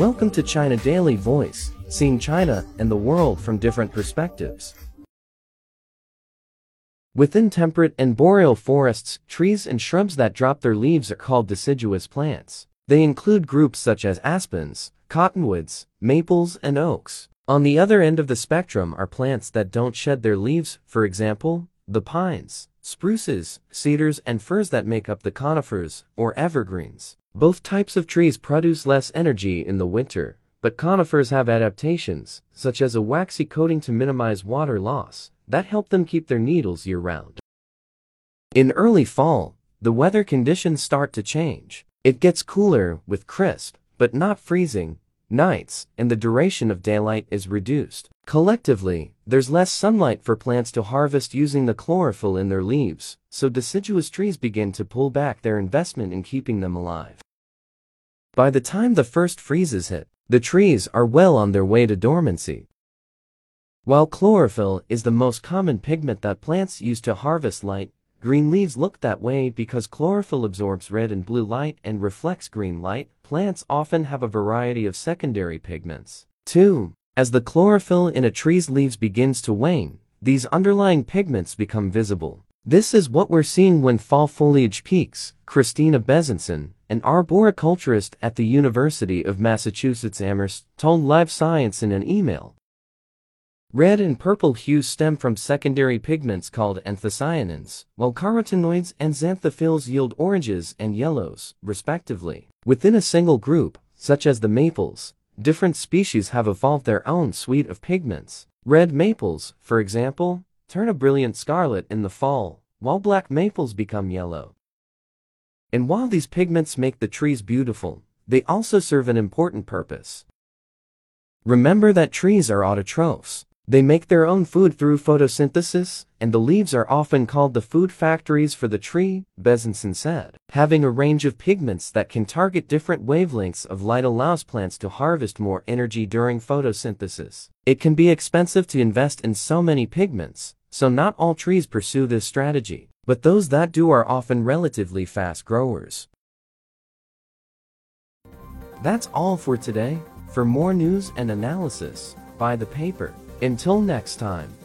Welcome to China Daily Voice, seeing China and the world from different perspectives. Within temperate and boreal forests, trees and shrubs that drop their leaves are called deciduous plants. They include groups such as aspens, cottonwoods, maples, and oaks. On the other end of the spectrum are plants that don't shed their leaves, for example, the pines, spruces, cedars, and firs that make up the conifers, or evergreens. Both types of trees produce less energy in the winter, but conifers have adaptations, such as a waxy coating to minimize water loss, that help them keep their needles year-round. In early fall, the weather conditions start to change. It gets cooler, with crisp, but not freezing, nights, and the duration of daylight is reduced. Collectively, there's less sunlight for plants to harvest using the chlorophyll in their leaves, so deciduous trees begin to pull back their investment in keeping them alive. By the time the first freezes hit, the trees are well on their way to dormancy. While chlorophyll is the most common pigment that plants use to harvest light, green leaves look that way because chlorophyll absorbs red and blue light and reflects green light. Plants often have a variety of secondary pigments. too. As the chlorophyll in a tree's leaves begins to wane, these underlying pigments become visible. This is what we're seeing when fall foliage peaks. Christina Bezanson, an arboriculturist at the University of Massachusetts Amherst, told Live Science in an email. Red and purple hues stem from secondary pigments called anthocyanins, while carotenoids and xanthophylls yield oranges and yellows, respectively. Within a single group, such as the maples, different species have evolved their own suite of pigments. Red maples, for example, turn a brilliant scarlet in the fall, while black maples become yellow. And while these pigments make the trees beautiful, they also serve an important purpose. Remember that trees are autotrophs. They make their own food through photosynthesis, and the leaves are often called the food factories for the tree, Bezanson said. Having a range of pigments that can target different wavelengths of light allows plants to harvest more energy during photosynthesis. It can be expensive to invest in so many pigments, so not all trees pursue this strategy, but those that do are often relatively fast growers. That's all for today. For more news and analysis, buy the paper. Until next time.